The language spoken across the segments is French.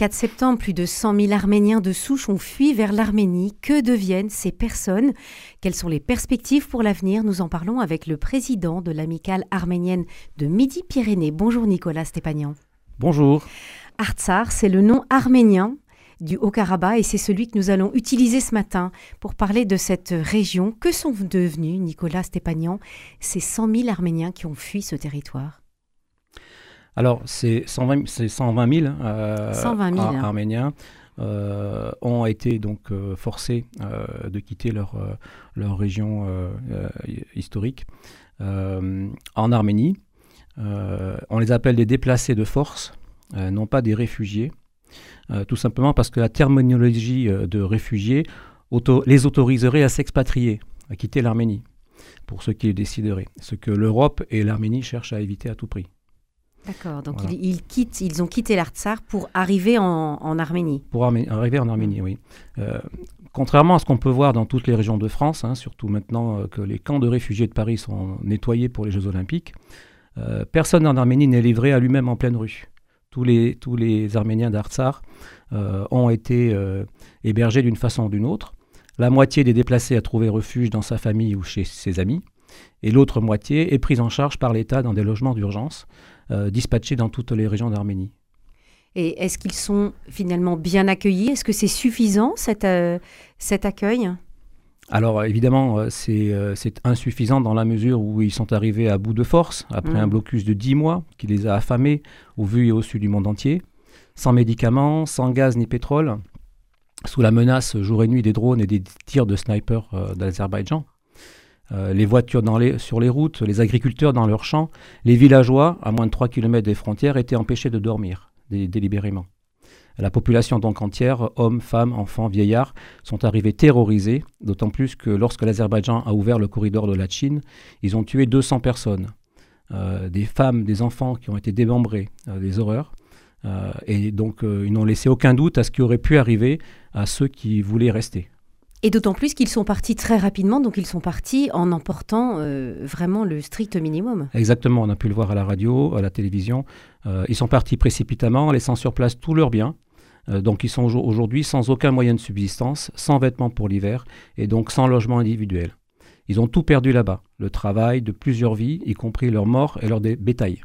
4 septembre, plus de 100 000 Arméniens de souche ont fui vers l'Arménie. Que deviennent ces personnes? Quelles sont les perspectives pour l'avenir? Nous en parlons avec le président de l'amicale arménienne de Midi-Pyrénées. Bonjour Nicolas Stépanian. Bonjour. Artsar, c'est le nom arménien du Haut-Karabakh et c'est celui que nous allons utiliser ce matin pour parler de cette région. Que sont devenus, Nicolas Stépanian, ces 100 000 Arméniens qui ont fui ce territoire? Alors, c'est 120, 120 000, euh, hein. Arméniens euh, ont été donc euh, forcés de quitter leur, leur région historique en Arménie. on les appelle des déplacés de force, non pas des réfugiés, tout simplement parce que la terminologie de réfugiés les autoriserait à s'expatrier, à quitter l'Arménie, pour ceux qui le décideraient. Ce que l'Europe et l'Arménie cherchent à éviter à tout prix. D'accord, donc ils, quittent, ils ont quitté l'Artsar pour arriver en, Arménie. Pour arriver en Arménie, oui. Euh, contrairement à ce qu'on peut voir dans toutes les régions de France, hein, surtout maintenant euh, que les camps de réfugiés de Paris sont nettoyés pour les Jeux Olympiques, euh, personne en Arménie n'est livré à lui-même en pleine rue. Tous les, tous les Arméniens d'Artsar ont été hébergés d'une façon ou d'une autre. La moitié des déplacés a trouvé refuge dans sa famille ou chez ses amis, et l'autre moitié est prise en charge par l'État dans des logements d'urgence euh, dispatchés dans toutes les régions d'Arménie. Et est-ce qu'ils sont finalement bien accueillis? Est-ce que c'est suffisant cet, euh, cet accueil? Alors évidemment, euh, c'est insuffisant dans la mesure où ils sont arrivés à bout de force, après mm. un blocus de 10 mois qui les a affamés au vu et au su du monde entier, sans médicaments, sans gaz ni pétrole, sous la menace jour et nuit des drones et des tirs de snipers d'Azerbaïdjan. Euh, les voitures sur les routes, les agriculteurs dans leurs champs, les villageois, à moins de 3 km des frontières, étaient empêchés de dormir délibérément. La population donc entière, hommes, femmes, enfants, vieillards, sont arrivés terrorisés, d'autant plus que lorsque l'Azerbaïdjan a ouvert le corridor de la Chine, ils ont tué 200 personnes, euh, des femmes, des enfants qui ont été démembrés, euh, des horreurs. et donc ils n'ont laissé aucun doute à ce qui aurait pu arriver à ceux qui voulaient rester. Et d'autant plus qu'ils sont partis très rapidement, donc ils sont partis en emportant euh, vraiment le strict minimum. Exactement, on a pu le voir à la radio, à la télévision. Euh, ils sont partis précipitamment, en laissant sur place tous leurs biens. Euh, donc ils sont aujourd'hui sans aucun moyen de subsistance, sans vêtements pour l'hiver et donc sans logement individuel. Ils ont tout perdu là-bas, le travail de plusieurs vies, y compris leur mort et leur bétail.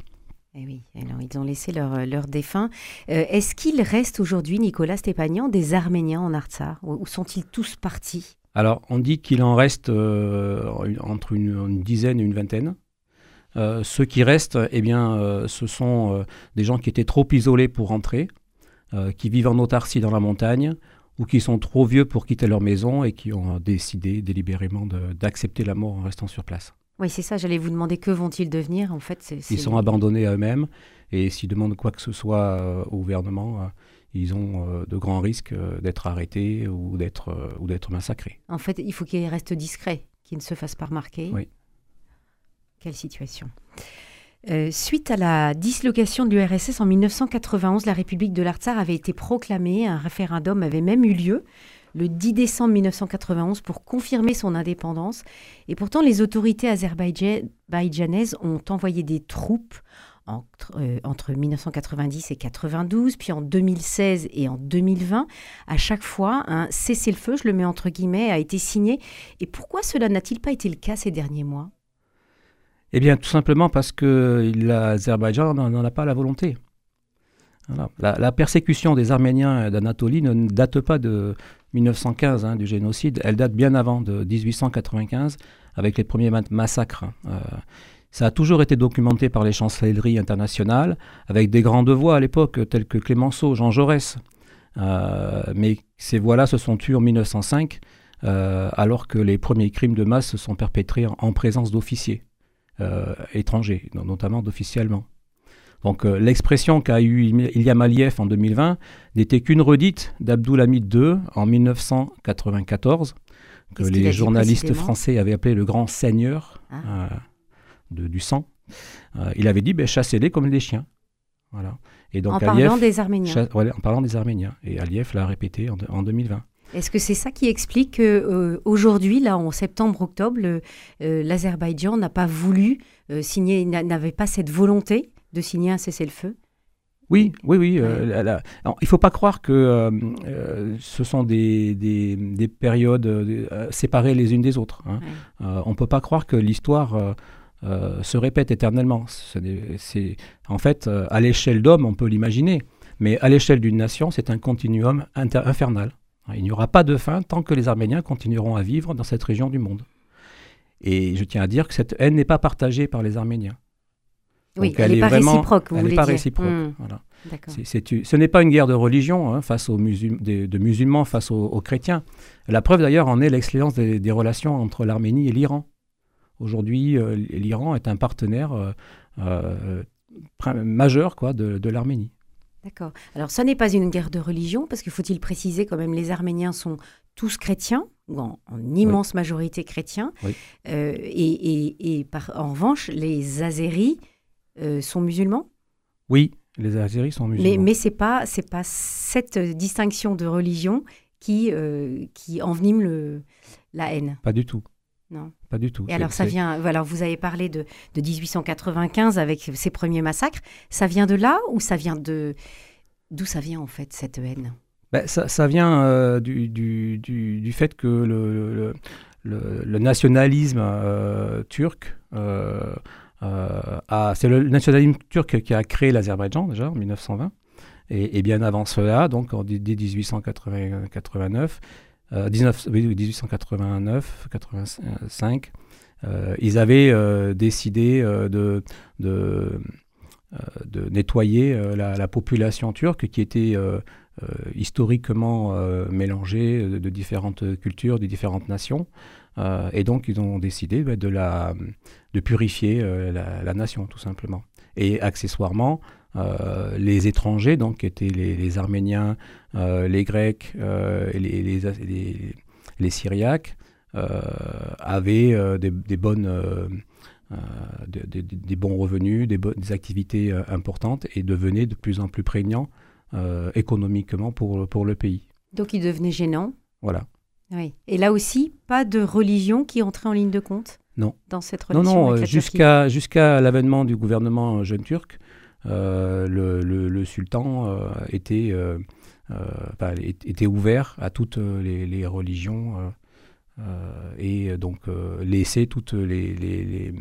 Eh oui, alors ils ont laissé leurs leur euh, défunts. Euh, est-ce qu'il reste aujourd'hui, Nicolas Stépagnan, des Arméniens en Artsar Ou sont-ils tous partis? Alors, on dit qu'il en reste euh, entre une, dizaine et une vingtaine. ceux qui restent, eh bien, ce sont des gens qui étaient trop isolés pour rentrer, qui vivent en autarcie dans la montagne, ou qui sont trop vieux pour quitter leur maison et qui ont décidé délibérément d'accepter la mort en restant sur place. Oui, c'est ça, j'allais vous demander que vont-ils devenir en fait. Ils sont abandonnés à eux-mêmes et s'ils demandent quoi que ce soit euh, au gouvernement, euh, ils ont euh, de grands risques d'être arrêtés ou d'être ou d'être massacrés. En fait, il faut qu'ils restent discrets, qu'ils ne se fassent pas remarquer. Oui. Quelle situation. suite à la dislocation de l'URSS en 1991, la République de l'Artsar avait été proclamée, un référendum avait même eu lieu le 10 décembre 1991 pour confirmer son indépendance. Et pourtant, les autorités azerbaïdjanaises ont envoyé des troupes entre, 1990 euh, et 92, puis en 2016 et en 2020. À chaque fois, un cessez-le-feu, je le mets entre guillemets, a été signé. Et pourquoi cela n'a-t-il pas été le cas ces derniers mois? Eh bien, tout simplement parce que l'Azerbaïdjan n'en a pas la volonté. La, persécution des Arméniens d'Anatolie ne date pas de 1915, hein, du génocide, elle date bien avant, de 1895, avec les premiers massacres. Euh, ça a toujours été documenté par les chancelleries internationales, avec des grandes voix à l'époque, telles que Clémenceau, Jean Jaurès. Euh, mais ces voix-là se sont tuées en 1905, euh, alors que les premiers crimes de masse se sont perpétrés en, présence d'officiers étrangers, notamment d'officiers allemands. Donc euh, l'expression qu'a eu Ilham Aliyev en 2020 n'était qu'une redite d'Abdulhamid II en 1994, que les journalistes français avaient appelé le grand seigneur ah. euh, de, du sang. Euh, il avait dit ben, chassez-les comme des chiens. Voilà. Et donc, en parlant des Arméniens. en parlant des Arméniens. Et Aliyev l'a répété en, 2020. Est-ce que c'est ça qui explique qu'aujourd'hui, là, en septembre-octobre, l'Azerbaïdjan n'a pas voulu signer, n'avait pas cette volonté de signer un cessez-le-feu Oui, oui, oui. il ne faut pas croire que ce sont des, des, périodes séparées les unes des autres. Hein. on ne peut pas croire que l'histoire se répète éternellement. C'est, en fait, à l'échelle d'hommes, on peut l'imaginer. Mais à l'échelle d'une nation, c'est un continuum infernal. Il n'y aura pas de fin tant que les Arméniens continueront à vivre dans cette région du monde. Et je tiens à dire que cette haine n'est pas partagée par les Arméniens. Oui, elle n'est pas réciproque, vous Elle n'est pas réciproque. Hmm. Voilà. ce n'est pas une guerre de religion hein, face aux de musulmans face aux, chrétiens. La preuve d'ailleurs en est l'excellence des, relations entre l'Arménie et l'Iran. Aujourd'hui, euh, l'Iran est un partenaire euh, euh, majeur quoi, de l'Arménie. D'accord. Alors, ça n'est pas une guerre de religion, parce qu'il faut-il préciser quand même, les Arméniens sont tous chrétiens, ou en, immense majorité chrétiens. Euh, et, par, en revanche, les Azéris euh, sont musulmans Oui, les Azéris sont musulmans. Mais, mais ce n'est pas, pas cette distinction de religion qui, euh, qui envenime le, la haine. Pas du tout. Non. Pas du tout. Et alors, ça vient. Voilà, vous avez parlé de, de 1895 avec ses premiers massacres. Ça vient de là ou ça vient de. D'où ça vient, en fait, cette haine? Ben, ça, ça, vient euh, du, du, du, fait que le, le, le, nationalisme euh, turc. Euh, c'est le nationalisme turc qui a créé l'Azerbaïdjan, déjà, en 1920. Et, bien avant cela, donc dès 1889, 19, 1889, 85, ils avaient euh, décidé euh, euh, de, nettoyer la, population turque qui était historiquement mélangée de, différentes cultures, de différentes nations. Et donc, ils ont décidé bah, de, la, de purifier la, nation, tout simplement. Et accessoirement, euh, les étrangers, donc, qui étaient les, Arméniens, euh, les Grecs, euh, les, les, les, Syriaques, avaient des, des, bonnes, des, des, bons revenus, des, des activités importantes et devenaient de plus en plus prégnants économiquement pour, pour le pays. Donc, ils devenaient gênants. Voilà. Oui. Et là aussi, pas de religion qui entrait en ligne de compte non. dans cette relation Non, non, jusqu'à jusqu'à l'avènement du gouvernement jeune turc, euh, le, sultan euh, était, euh, était ouvert à toutes les, religions. et donc laisser toutes les, les,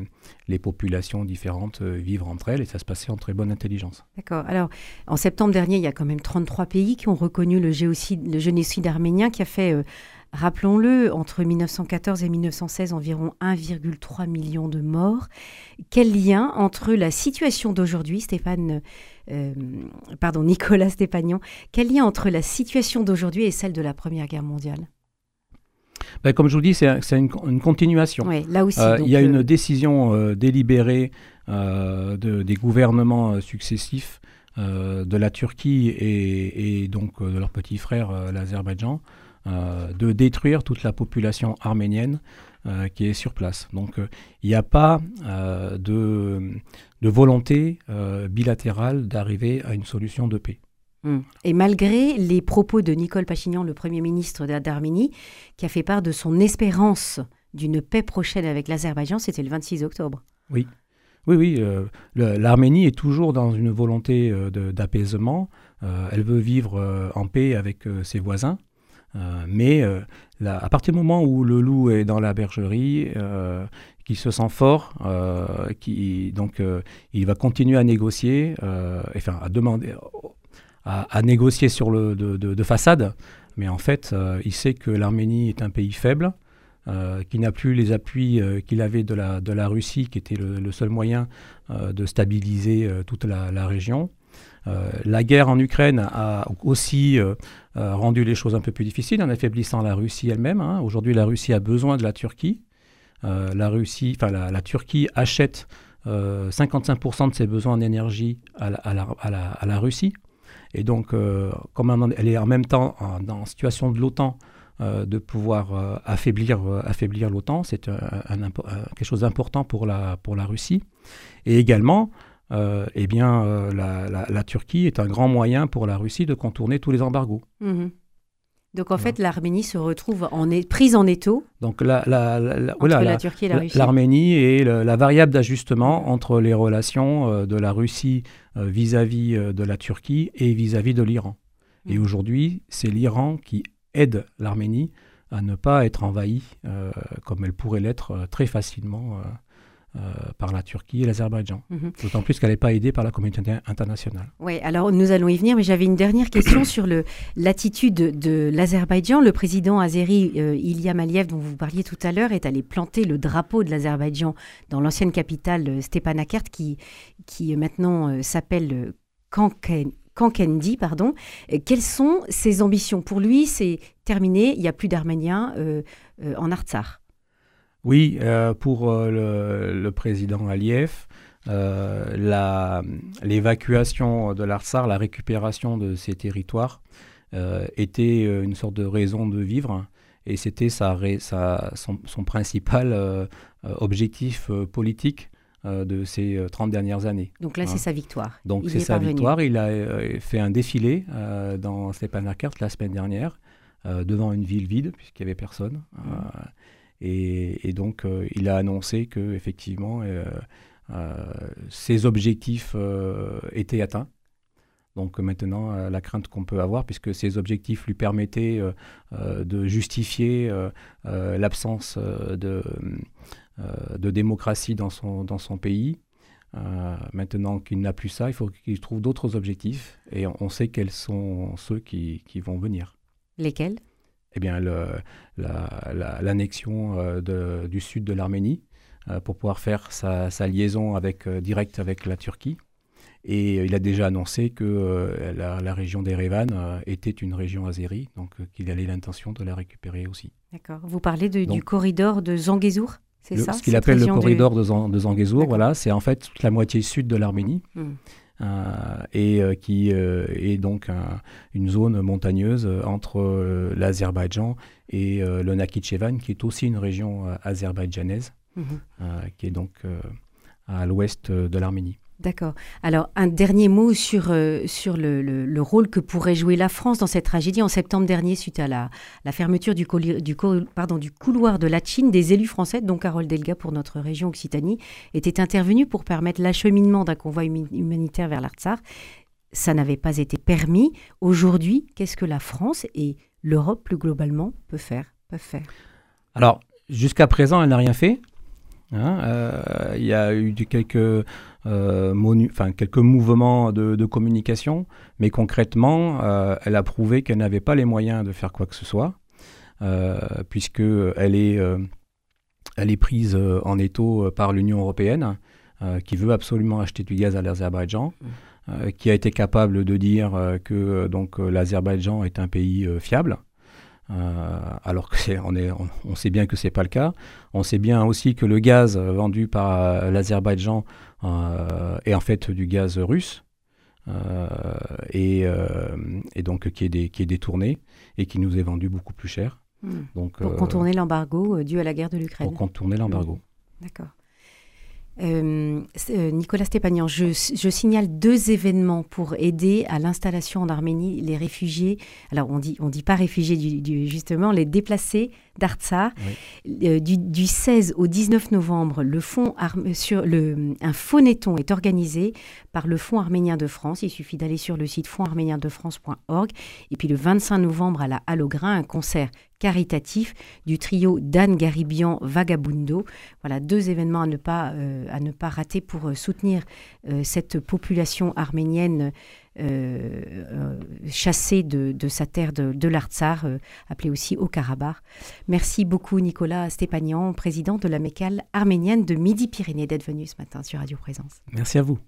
les, populations différentes vivre entre elles, et ça se passait en très bonne intelligence. D'accord. Alors, en septembre dernier, il y a quand même 33 pays qui ont reconnu le, géocide, le génocide arménien qui a fait Rappelons-le, entre 1914 et 1916, environ 1,3 million de morts. Quel lien entre la situation d'aujourd'hui, Stéphane, euh, pardon, Nicolas Stépagnon, quel lien entre la situation d'aujourd'hui et celle de la Première Guerre mondiale? Ben, Comme je vous dis, c'est une, continuation. là aussi. Euh, il y a une euh, décision délibérée des gouvernements successifs de la Turquie et, et donc de leur petit frère, l'Azerbaïdjan, de détruire toute la population arménienne euh, qui est sur place. Donc euh, il n'y a pas de, de, volonté bilatérale d'arriver à une solution de paix. Hum. Et malgré les propos de Nicole Pachignan, le Premier ministre d'Arménie, qui a fait part de son espérance d'une paix prochaine avec l'Azerbaïdjan, c'était le 26 octobre. Oui, oui, oui. L'Arménie est toujours dans une volonté d'apaisement. elle veut vivre en paix avec ses voisins. Euh, mais euh, à partir du moment où le loup est dans la bergerie, euh, qu'il se sent fort, qui, donc il va continuer à négocier, enfin à demander, à, négocier sur le de, façade. Mais en fait, il sait que l'Arménie est un pays faible, qui n'a plus les appuis qu'il avait de la, de la Russie, qui était le, seul moyen de stabiliser toute la région. Euh, la guerre en Ukraine a aussi euh, euh, rendu les choses un peu plus difficiles en affaiblissant la Russie elle-même. Hein. Aujourd'hui, la Russie a besoin de la Turquie. la, Russie, la, Turquie achète 55% de ses besoins en énergie à la, Russie. Et donc, comme elle est en même temps en, situation de l'OTAN, de pouvoir affaiblir, affaiblir l'OTAN, c'est quelque chose d'important pour la, pour la Russie. Et également, euh, eh bien, euh, la, Turquie est un grand moyen pour la Russie de contourner tous les embargos. Mhm. Donc en fait, l'Arménie se retrouve en prise en étau. Donc la, la, la, entre la, Turquie et la Russie. L'Arménie est la variable d'ajustement entre les relations euh, de la Russie euh, vis-à-vis euh, de la Turquie et vis-à-vis de l'Iran. Et mm. aujourd'hui, c'est l'Iran qui aide l'Arménie à ne pas être envahie comme elle pourrait l'être très facilement euh, par la Turquie et l'Azerbaïdjan. Mhm. D'autant plus qu'elle n'est pas aidée par la communauté internationale. Oui, alors nous allons y venir, mais j'avais une dernière question sur l'attitude de l'Azerbaïdjan. Le président azéri euh, Ilham Aliyev, dont vous parliez tout à l'heure, est allé planter le drapeau de l'Azerbaïdjan dans l'ancienne capitale euh, Stepanakert, qui, qui maintenant s'appelle Kankendi, pardon. Quelles sont ses ambitions? Pour lui, c'est terminé, il n'y a plus d'Arméniens en Artsar. Oui, euh, pour euh, le, président Aliyev, euh, l'évacuation de l'Artsar, la récupération de ces territoires, était une sorte de raison de vivre et c'était sa, son, son, principal objectif politique de ces 30 dernières années. Donc là, c'est sa victoire. Donc c'est sa victoire. Il a fait un défilé dans Stepanakert la semaine dernière, devant une ville vide, puisqu'il n'y avait personne. Mmh. Et, donc, euh, il a annoncé que effectivement, euh, euh, ses objectifs étaient atteints. Donc maintenant, la crainte qu'on peut avoir, puisque ces objectifs lui permettaient de justifier l'absence de, démocratie dans son, dans son pays, maintenant qu'il n'a plus ça, il faut qu'il trouve d'autres objectifs, et on, sait quels sont ceux qui, qui vont venir. Lesquels? Eh bien, l'annexion euh, du sud de l'Arménie euh, pour pouvoir faire sa, liaison avec, euh, directe avec la Turquie. Et il a déjà annoncé que la, région d'Erevan était une région azérie, donc qu'il avait l'intention de la récupérer aussi. D'accord. Vous parlez du corridor de Zangezur c'est ça Ce qu'il appelle le corridor de, Zangezur, voilà, c'est en fait toute la moitié sud de l'Arménie. Hmm. Euh, et euh, qui euh, est donc une zone montagneuse entre l'Azerbaïdjan et le Nakhichevan, qui est aussi une région azerbaïdjanaise, mhm. qui est donc à l'ouest de l'Arménie. D'accord. Alors, un dernier mot sur, euh, sur le, le, rôle que pourrait jouer la France dans cette tragédie. En septembre dernier, suite à la, la fermeture du, du, pardon, du couloir de la Chine, des élus français, dont Carole Delga pour notre région Occitanie, étaient intervenus pour permettre l'acheminement d'un convoi humanitaire vers l'Artsar. Ça n'avait pas été permis. Aujourd'hui, qu'est-ce que la France et l'Europe plus globalement peut faire, peuvent faire? Alors, jusqu'à présent, elle n'a rien fait. Hein, euh, il y a eu quelques, euh, quelques mouvements de, communication, mais concrètement, euh, elle a prouvé qu'elle n'avait pas les moyens de faire quoi que ce soit, puisqu'elle est, elle est prise en étau par l'Union européenne, qui veut absolument acheter du gaz à l'Azerbaïdjan. Mmh. qui a été capable de dire que donc l'Azerbaïdjan est un pays fiable, euh, alors que on, est, on, sait bien que c'est pas le cas. On sait bien aussi que le gaz vendu par euh, l'Azerbaïdjan euh, est en fait du gaz russe. Et, donc qui est, qui est détourné et qui nous est vendu beaucoup plus cher. Hmm. Donc, pour contourner l'embargo dû à la guerre de l'Ukraine. Pour contourner l'embargo. D'accord. Euh, euh, Nicolas Stépagnan, je, signale deux événements pour aider à l'installation en Arménie les réfugiés. Alors on dit on dit pas réfugiés du, justement les déplacés d'Artsar. Euh, du, 16 au 19 novembre, le fond sur le un phonéton est organisé par le Fonds arménien de France. Il suffit d'aller sur le site fondsarméniendefrance.org. Et puis le 25 novembre à la Halograin, un concert caritatif du trio Dan Garibian Vagabundo. Voilà deux événements à ne pas, euh, à ne pas rater pour euh, soutenir euh, cette population arménienne chassée de, sa terre de, l'Artsar, appelée aussi au Karabakh. Merci beaucoup Nicolas Stépanian, président de la mécale arménienne de Midi-Pyrénées, d'être venu ce matin sur Radio Présence. Merci à vous.